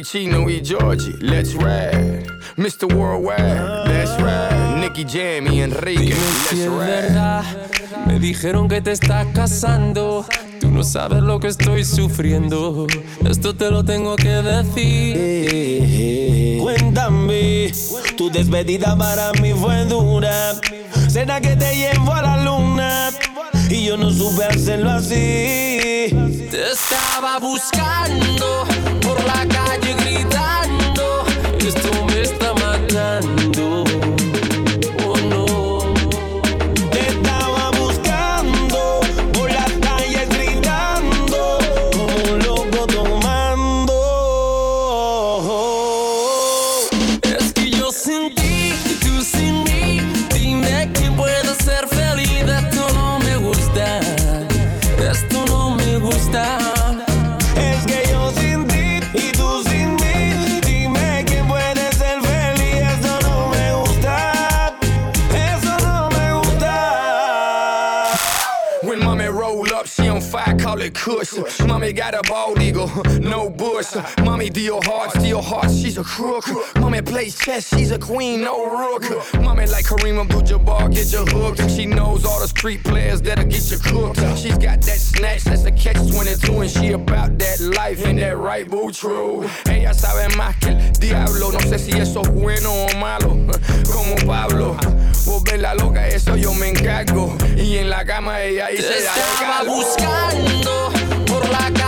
Chino y Georgie, let's ride. Mr. Worldwide, let's ride. Nicky Jam y Enrique, let's ride. Me dijeron que te estás casando. Tú no sabes lo que estoy sufriendo. Esto te lo tengo que decir. Cuéntame, tu despedida para mí fue dura. Será que te llevo a la luna y yo no supe hacerlo así. Te estaba buscando Mommy got a bald eagle, no bush. Mommy deal hard, steal hearts, she's a crook. Mommy plays chess, she's a queen, no rook. Mommy like Kareem Abdul-Jabbar, get you hooked. She knows all the street players that'll get you cooked. She's got that snatch, that's a catch 22, and she about that life, and that right, boo, true. Ella sabe más que el diablo, no sé si eso es bueno o malo. Como Pablo, volverla loca, eso yo me encargo. Y en la cama ella dice, buscando por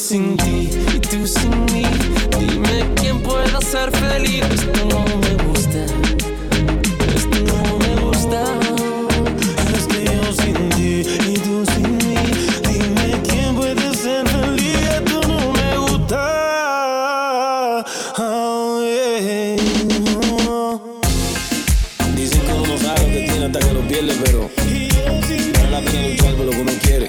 sin ti y tú sin mí. Dime quién pueda ser feliz. Esto no me gusta. Esto no me gusta. Es que yo sin ti y tú sin mí. Dime quién puede ser feliz. Esto no me gusta. Oh, Dicen que uno no sabe que tiene hasta que lo pierde, pero vale la pena luchar por lo que uno quiere.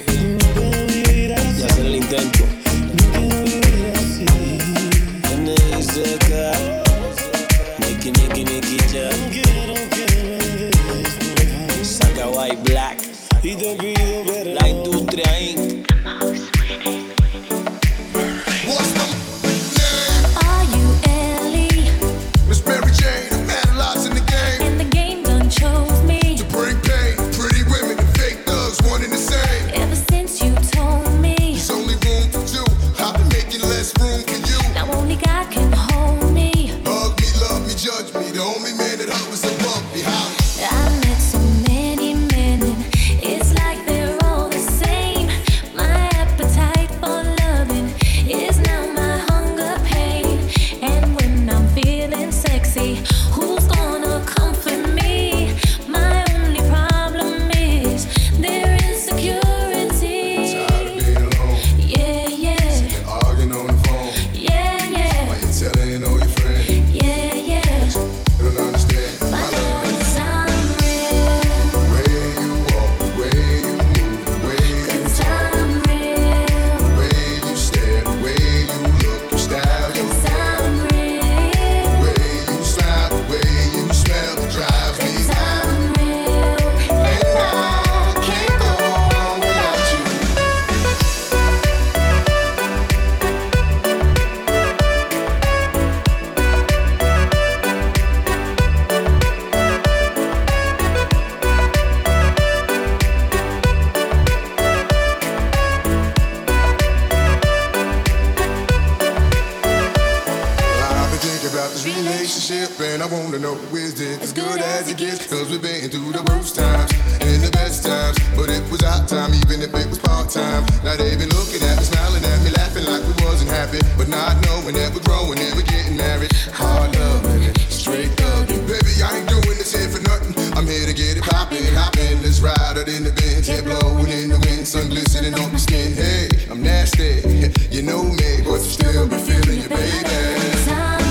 And I wanna know is it as good as it gets? Cause we've been through the worst times and the best times. But it was our time, even if it was part time. Now they've been looking at me, smiling at me, laughing like we wasn't happy. But not knowing that we're growing and we're getting married. Hard loving, straight thugging. Baby, I ain't doing this here for nothing. I'm here to get it poppin', hoppin'. Let's ride out in the Benz, head blowing in the wind, sun glistening on my skin. Hey, I'm nasty, you know me, but still be feeling you, baby.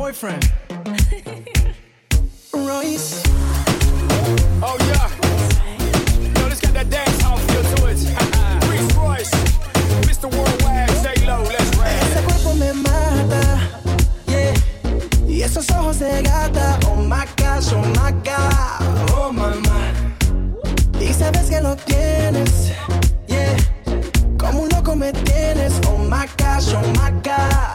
boyfriend. Royce. Oh yeah. Yo, let's get that dance hall feel to it. Reese Royce, Mr. Worldwide, say low, let's ride. Ese cuerpo me mata, yeah. Y esos ojos de gata, oh my gosh, oh my god, oh my my. Y sabes que lo tienes, yeah. Como un loco me tienes, oh my gosh, oh my god.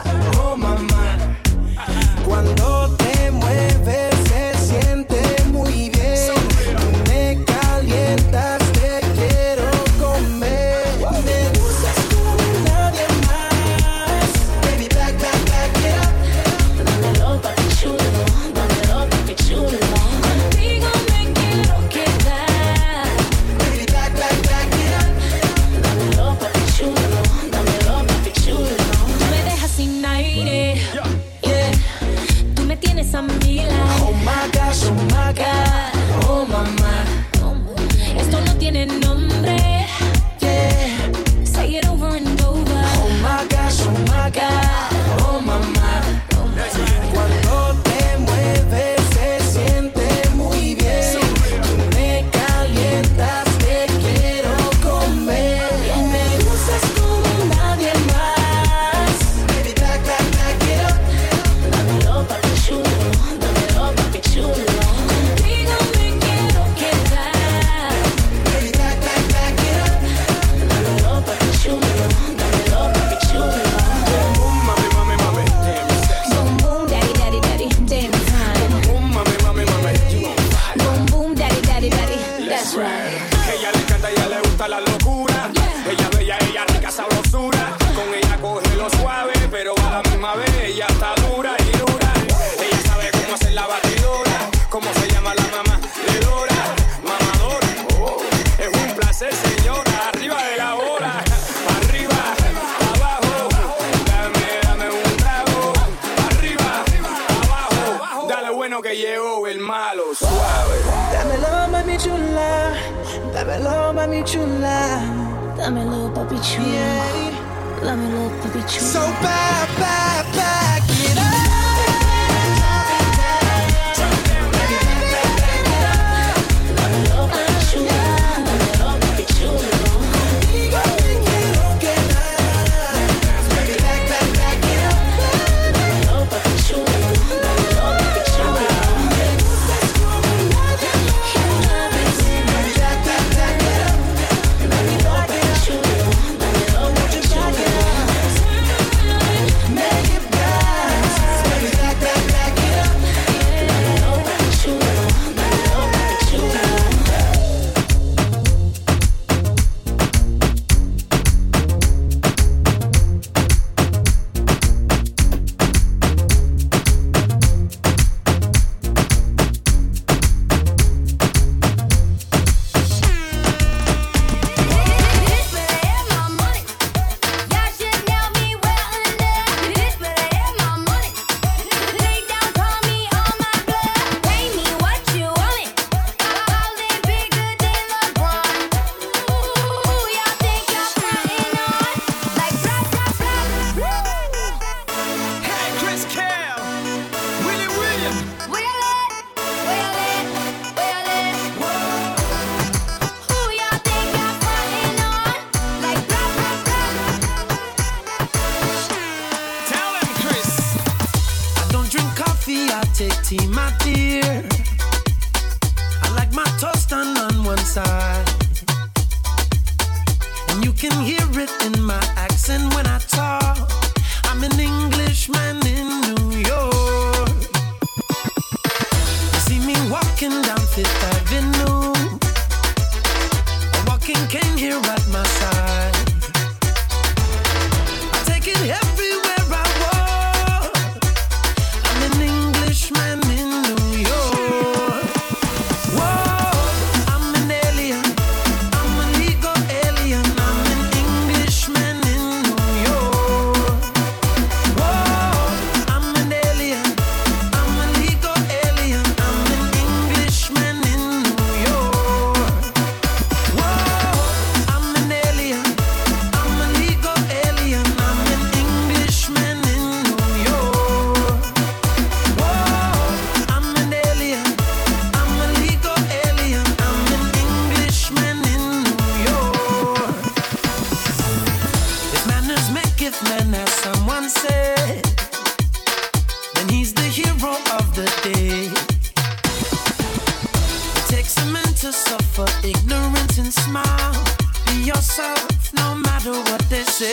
be true. Yeah. Let me love to be true. So bad, bad, bad.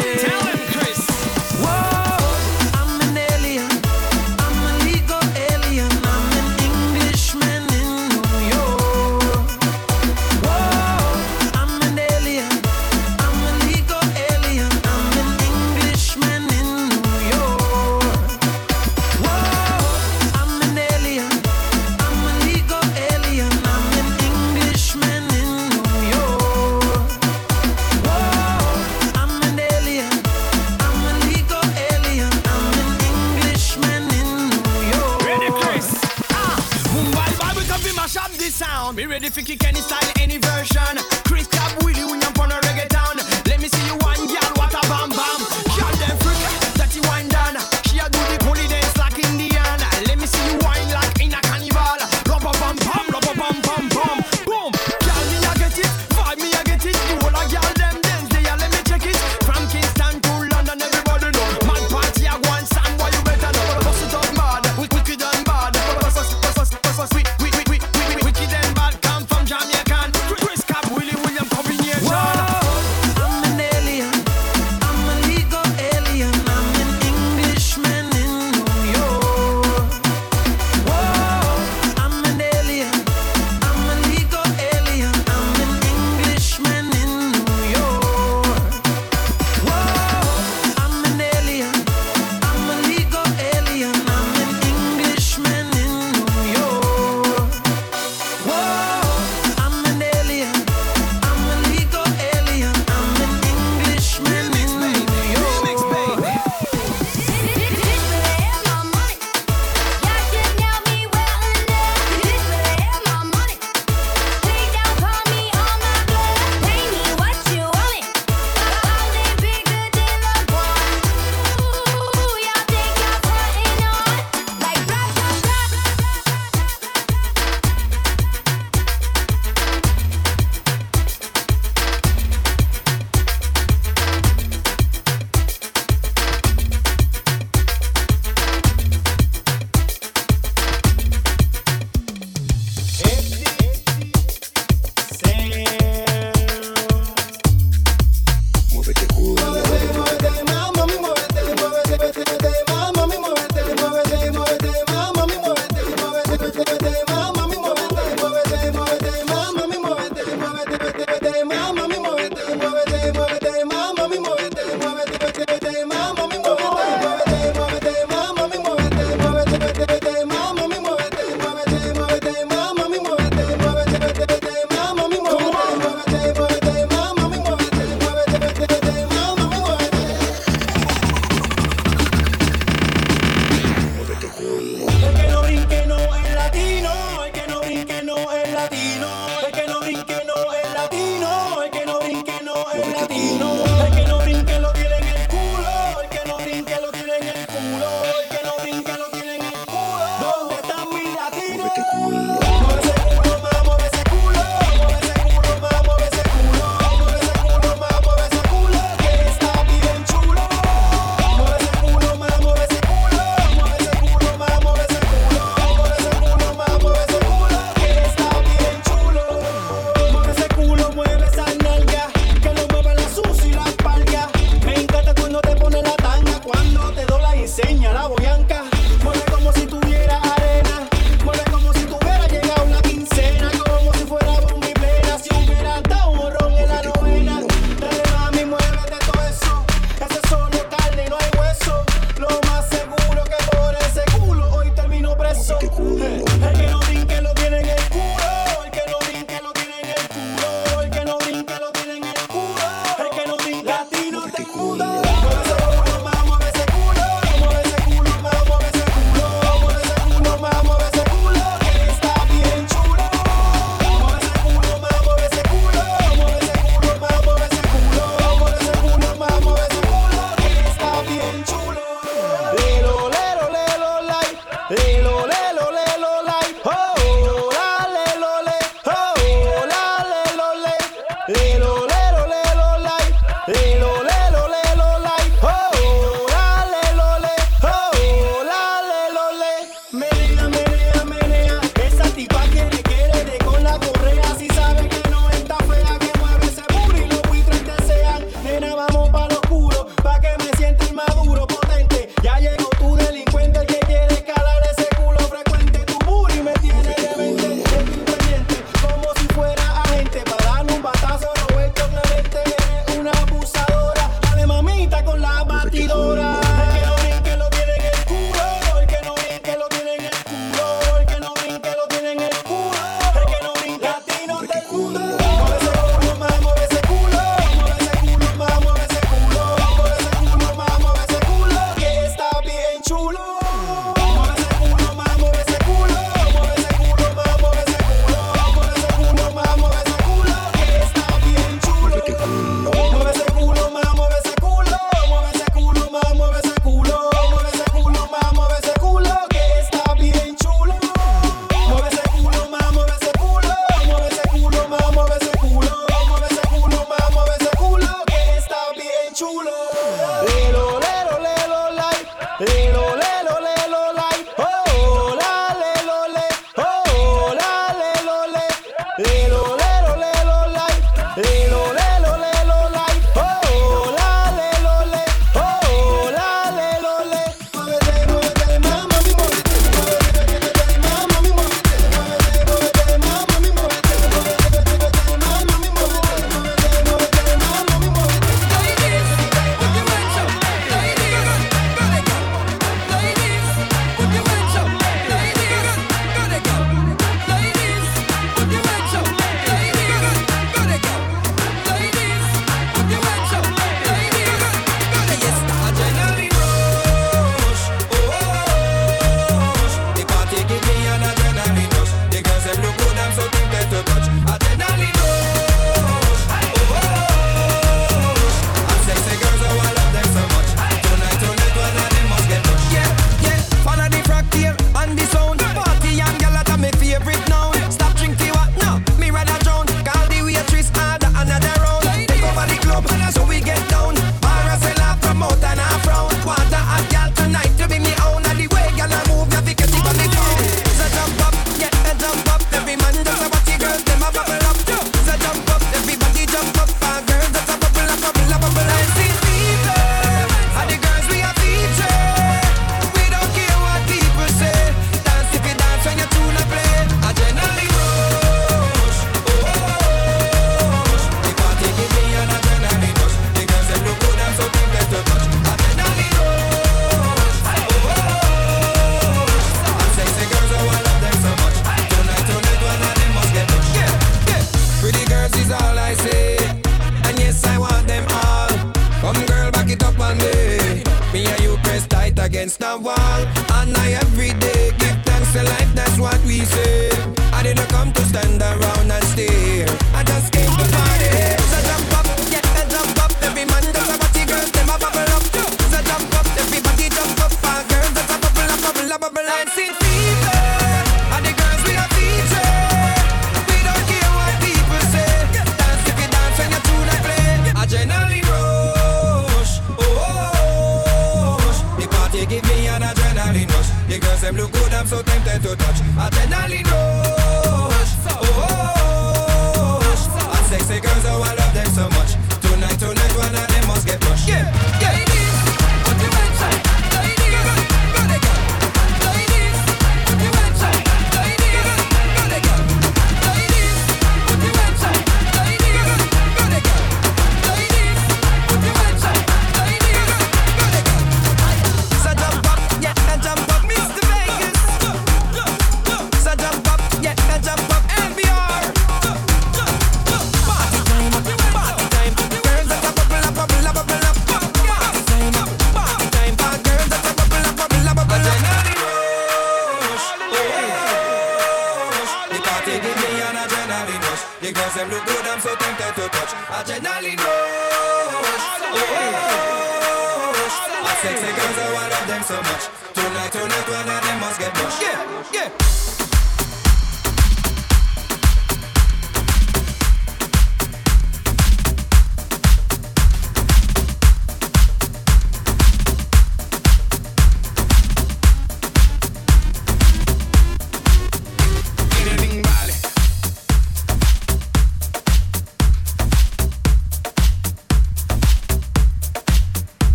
Tell him, Chris. Whoa,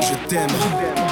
Je t'aime.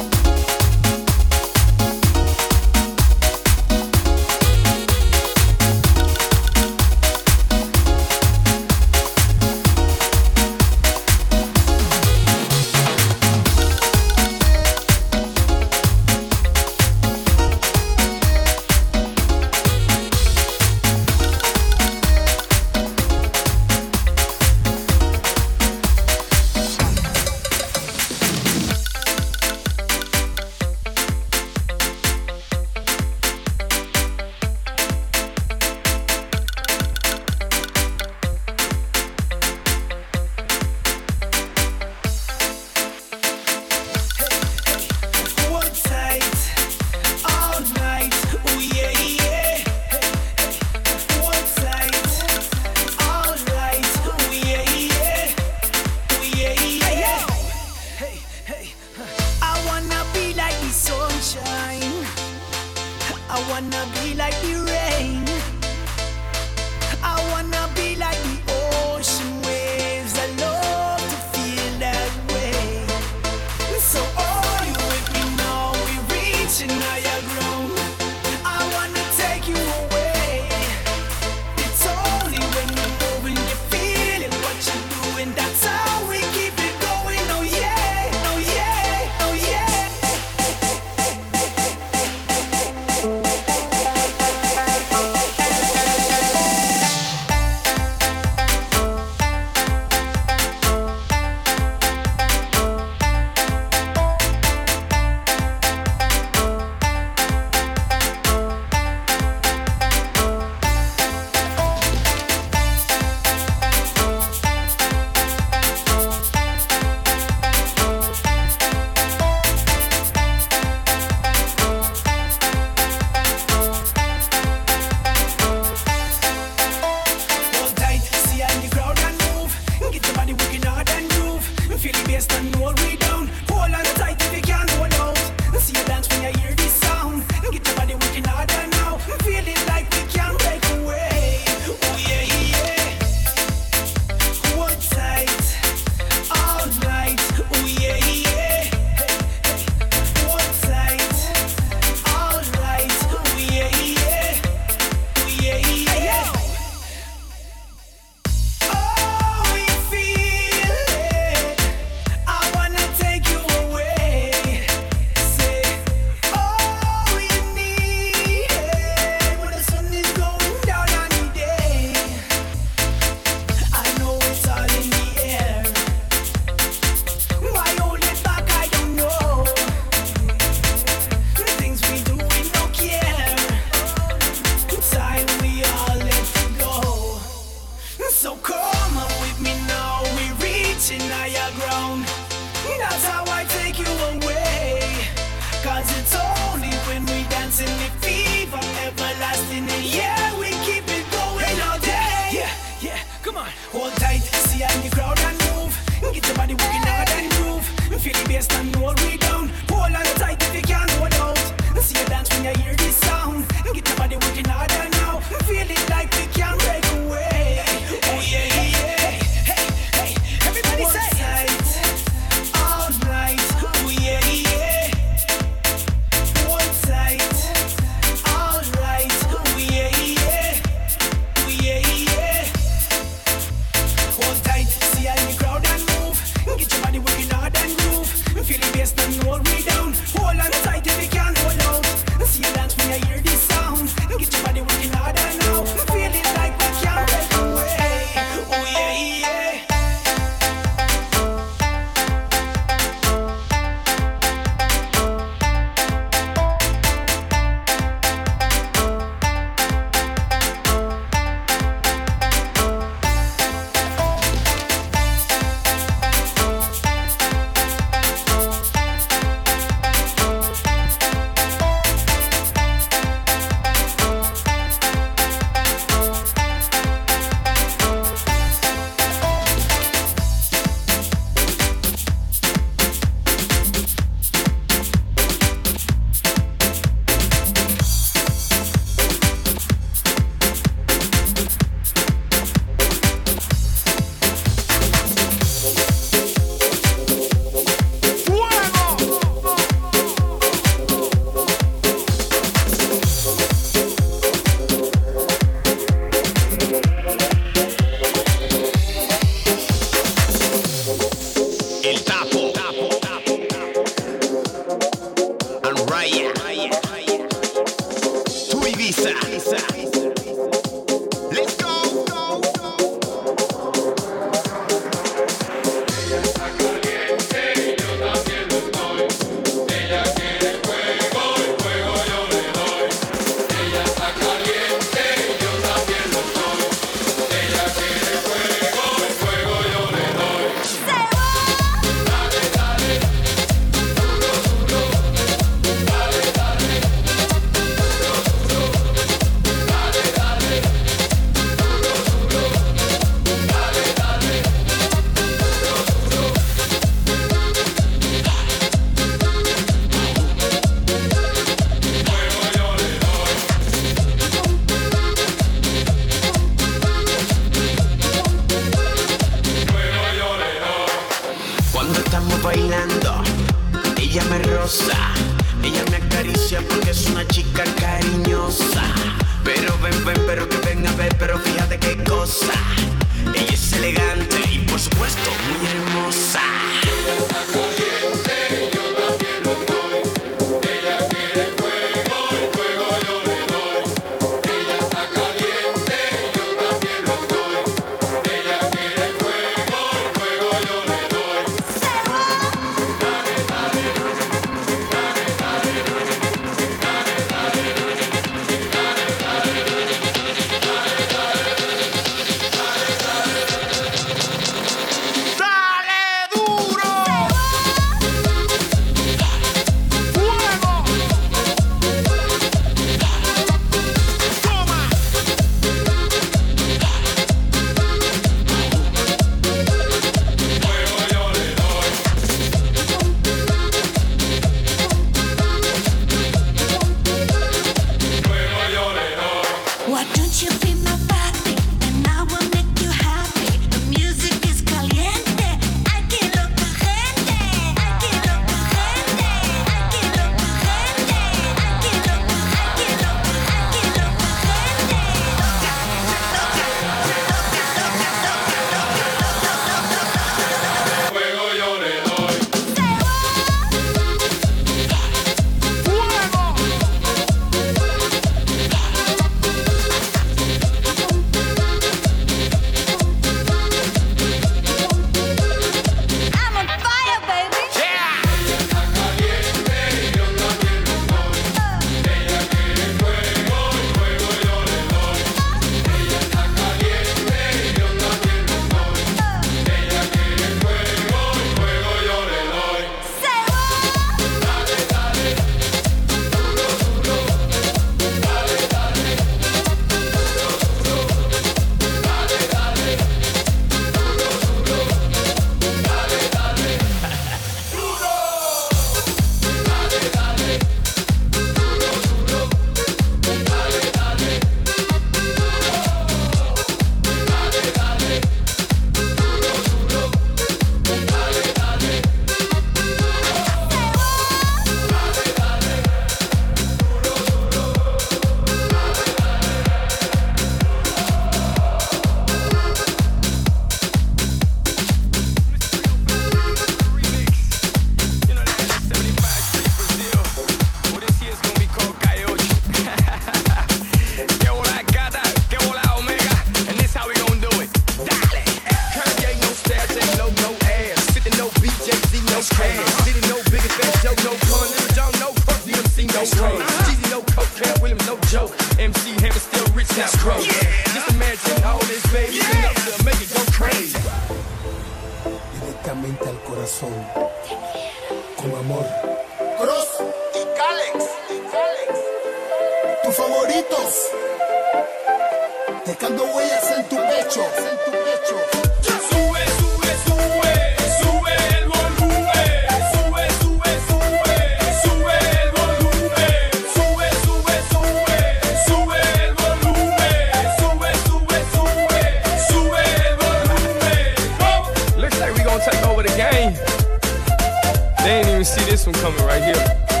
They ain't even see this one coming right here.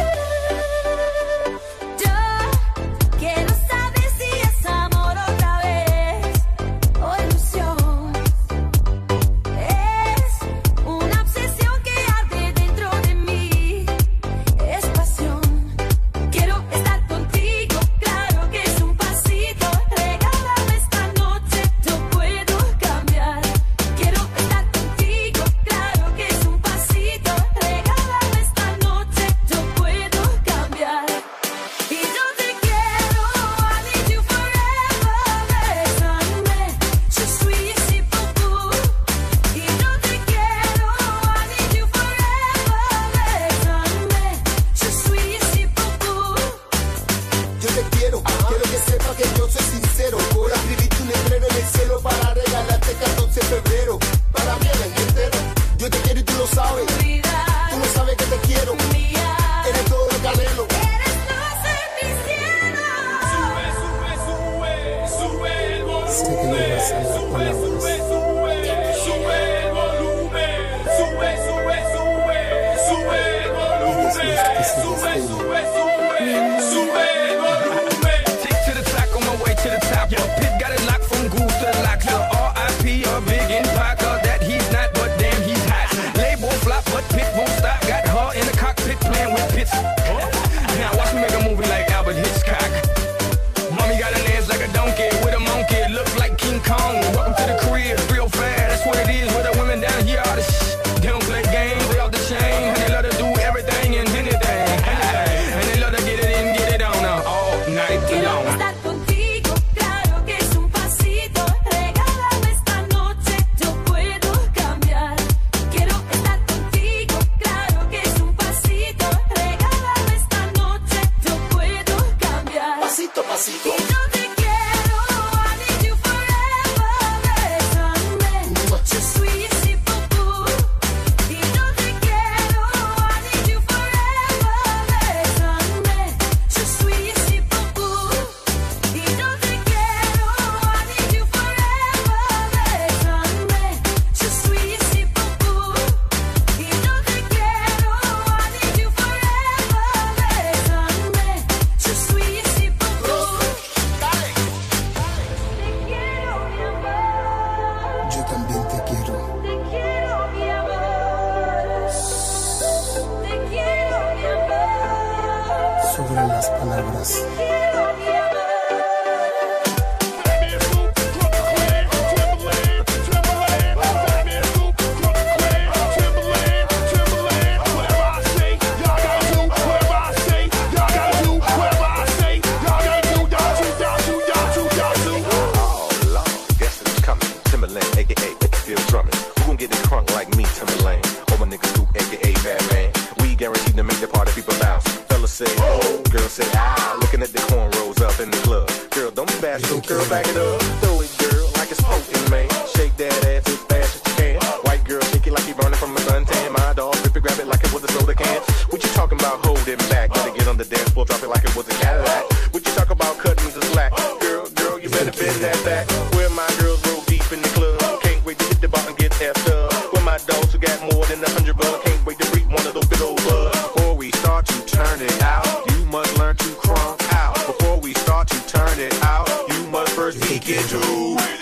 driving like it was a Cadillac. Would you talk about cutting the slack? Girl, girl, you better bend that back. Where my girls roll deep in the club. Can't wait to hit the bar and get effed up. Where my dogs who got more than a hundred bucks. Can't wait to reap one of those big old bugs. Before we start to turn it out, you must learn to crunk out. Before we start to turn it out, you must first begin get to.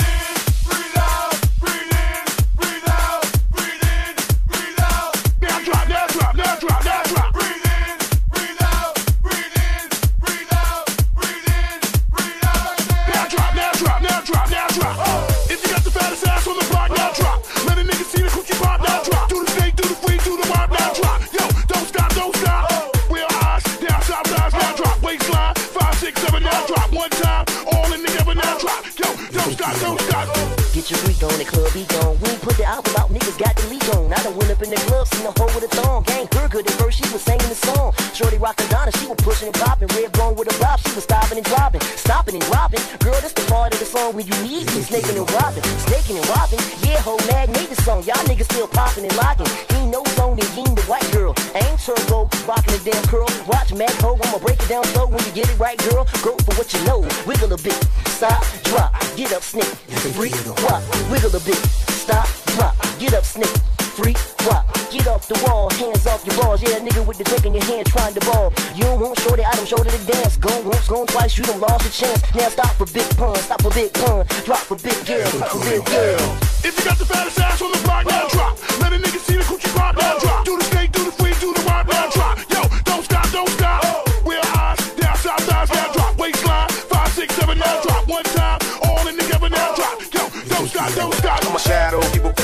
Now stop for big pun, stop for big pun, drop for big girl, drop for big girl. If you got the fattest ass on the block, now drop. Let a nigga see the coochie pop, now drop. Do the snake, do the free, do the wild, now drop. Yo, don't stop, don't stop. Real eyes, down south thighs, now drop. Waistline, five, six, seven, now drop. One time, all in together, now drop. Yo, don't stop, don't stop. I'm a shadow, people